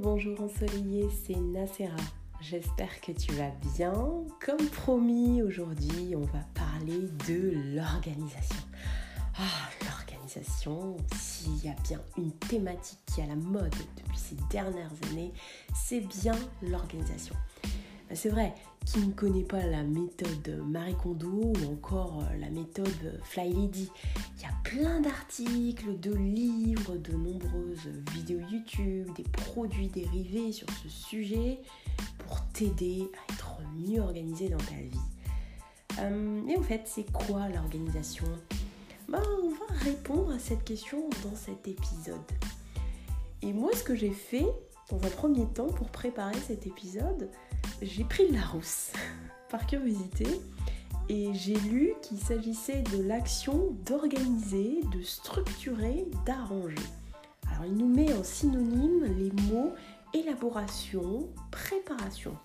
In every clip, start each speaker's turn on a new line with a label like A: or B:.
A: Bonjour ensoleillé, c'est Nacera. J'espère que tu vas bien. Comme promis, aujourd'hui, on va parler de l'organisation. Ah, l'organisation, s'il y a bien une thématique qui est à la mode depuis ces dernières années, c'est bien l'organisation. Ben, c'est vrai, qui ne connaît pas la méthode Marie Kondo ou encore euh, la méthode Fly Lady? Il y a plein d'articles, de livres, de nombreuses vidéos YouTube, des produits dérivés sur ce sujet pour t'aider à être mieux organisé dans ta vie. Euh, et en fait, c'est quoi l'organisation? Ben, On va répondre à cette question dans cet épisode. Et moi, ce que j'ai fait dans un premier temps pour préparer cet épisode, j'ai pris la rousse par curiosité et j'ai lu qu'il s'agissait de l'action d'organiser, de structurer, d'arranger. Alors il nous met en synonyme les mots élaboration, préparation.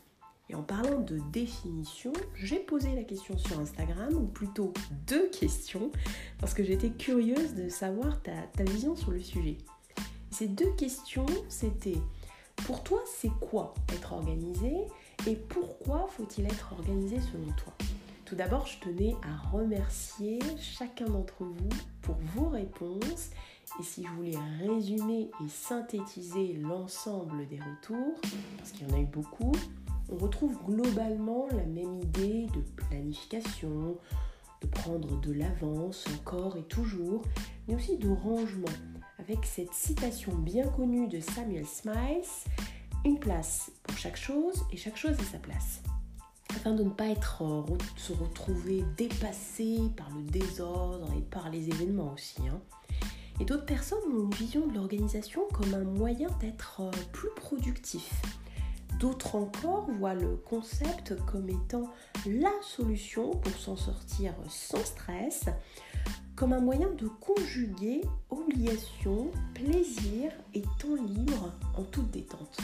A: Et en parlant de définition, j'ai posé la question sur Instagram, ou plutôt deux questions, parce que j'étais curieuse de savoir ta, ta vision sur le sujet. Ces deux questions, c'était pour toi, c'est quoi être organisé? Et pourquoi faut-il être organisé selon toi? Tout d'abord, je tenais à remercier chacun d'entre vous pour vos réponses. Et si je voulais résumer et synthétiser l'ensemble des retours, parce qu'il y en a eu beaucoup, on retrouve globalement la même idée de planification, de prendre de l'avance encore et toujours, mais aussi de rangement, avec cette citation bien connue de Samuel Smythe une place pour chaque chose et chaque chose a sa place. Afin de ne pas être, euh, se retrouver dépassé par le désordre et par les événements aussi. Hein. Et d'autres personnes ont une vision de l'organisation comme un moyen d'être euh, plus productif. D'autres encore voient le concept comme étant la solution pour s'en sortir sans stress, comme un moyen de conjuguer obligation, plaisir et temps libre en toute détente.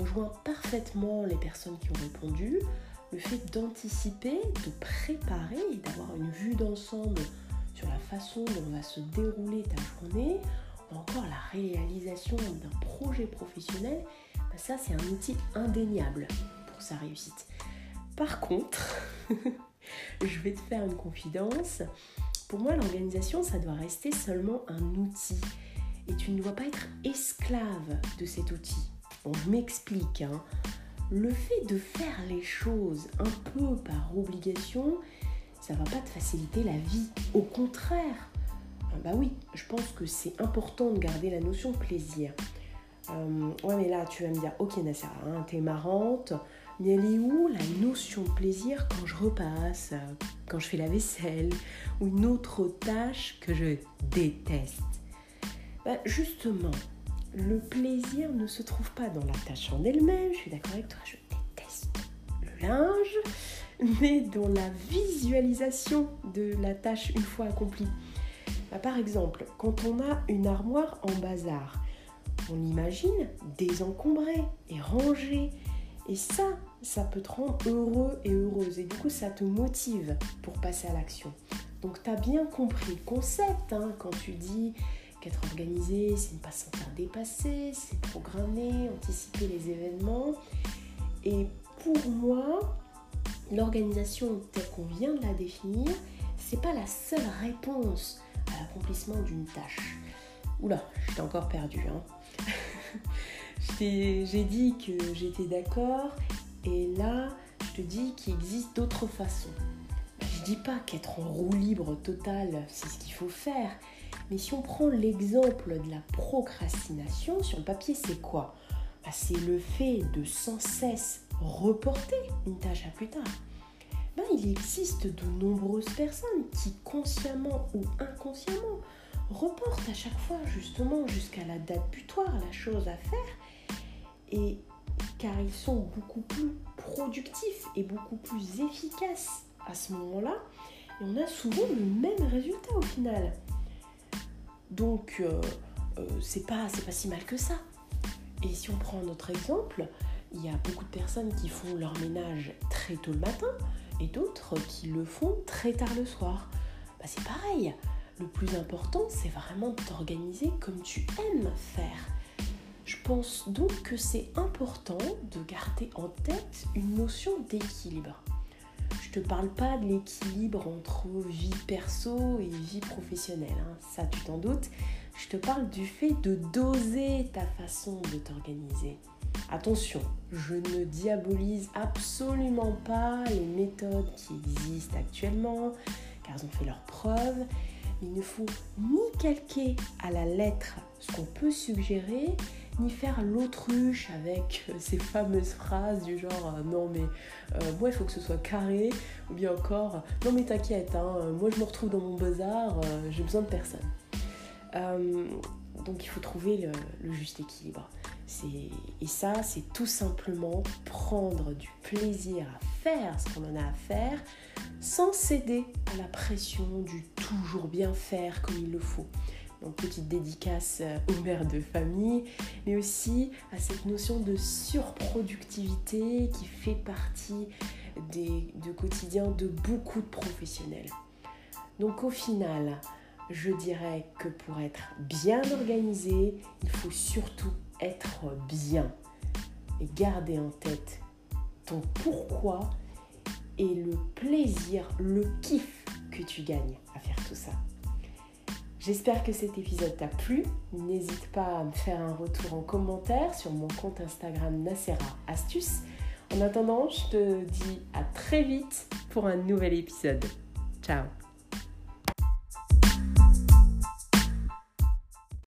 A: Rejoins parfaitement les personnes qui ont répondu. Le fait d'anticiper, de préparer et d'avoir une vue d'ensemble sur la façon dont va se dérouler ta journée, ou encore la réalisation d'un projet professionnel, bah ça c'est un outil indéniable pour sa réussite. Par contre, je vais te faire une confidence. Pour moi, l'organisation, ça doit rester seulement un outil et tu ne dois pas être esclave de cet outil. Je m'explique. Hein. Le fait de faire les choses un peu par obligation, ça va pas te faciliter la vie. Au contraire, ah bah oui, je pense que c'est important de garder la notion de plaisir. Euh, ouais, mais là, tu vas me dire, ok, Nassera, hein, t'es marrante, mais elle est où la notion de plaisir quand je repasse, quand je fais la vaisselle ou une autre tâche que je déteste? Bah, justement, le plaisir ne se trouve pas dans la tâche en elle-même, je suis d'accord avec toi, je déteste le linge, mais dans la visualisation de la tâche une fois accomplie. Bah, par exemple, quand on a une armoire en bazar, on l'imagine désencombrée et rangée. Et ça, ça peut te rendre heureux et heureuse. Et du coup, ça te motive pour passer à l'action. Donc, tu as bien compris le concept hein, quand tu dis qu'être organisé, c'est ne pas se sentir dépassé, c'est programmer, anticiper les événements. Et pour moi, l'organisation telle qu'on vient de la définir, c'est pas la seule réponse à l'accomplissement d'une tâche. Oula, j'étais encore perdue. Hein. J'ai dit que j'étais d'accord et là, je te dis qu'il existe d'autres façons. Je dis pas qu'être en roue libre totale, c'est ce qu'il faut faire, mais si on prend l'exemple de la procrastination, sur le papier, c'est quoi? Bah, C'est le fait de sans cesse reporter une tâche à plus tard. Ben, il existe de nombreuses personnes qui, consciemment ou inconsciemment, reportent à chaque fois justement jusqu'à la date butoir la chose à faire. Et car ils sont beaucoup plus productifs et beaucoup plus efficaces à ce moment-là, et on a souvent le même résultat au final. Donc, euh, euh, c'est pas, pas si mal que ça. Et si on prend un autre exemple, il y a beaucoup de personnes qui font leur ménage très tôt le matin et d'autres qui le font très tard le soir. Bah, c'est pareil. Le plus important, c'est vraiment de t'organiser comme tu aimes faire. Je pense donc que c'est important de garder en tête une notion d'équilibre. Je te parle pas de l'équilibre entre vie perso et vie professionnelle, hein. ça tu t'en doutes. Je te parle du fait de doser ta façon de t'organiser. Attention, je ne diabolise absolument pas les méthodes qui existent actuellement, car elles ont fait leurs preuves. Il ne faut ni calquer à la lettre ce qu'on peut suggérer, ni faire l'autruche avec euh, ces fameuses phrases du genre euh, non mais euh, moi il faut que ce soit carré ou bien encore non mais t'inquiète hein, moi je me retrouve dans mon bazar j'ai besoin de personne donc il faut trouver le juste équilibre et ça, c'est tout simplement prendre du plaisir à faire ce qu'on en a à faire sans céder à la pression du toujours bien faire comme il le faut. Donc petite dédicace euh, aux mères de famille, mais aussi à cette notion de surproductivité qui fait partie des, du quotidien de beaucoup de professionnels. Donc au final, je dirais que pour être bien organisé, il faut surtout être bien et garder en tête ton pourquoi et le plaisir, le kiff que tu gagnes à faire tout ça. J'espère que cet épisode t'a plu. N'hésite pas à me faire un retour en commentaire sur mon compte Instagram Nacera Astuce. En attendant, je te dis à très vite pour un nouvel épisode. Ciao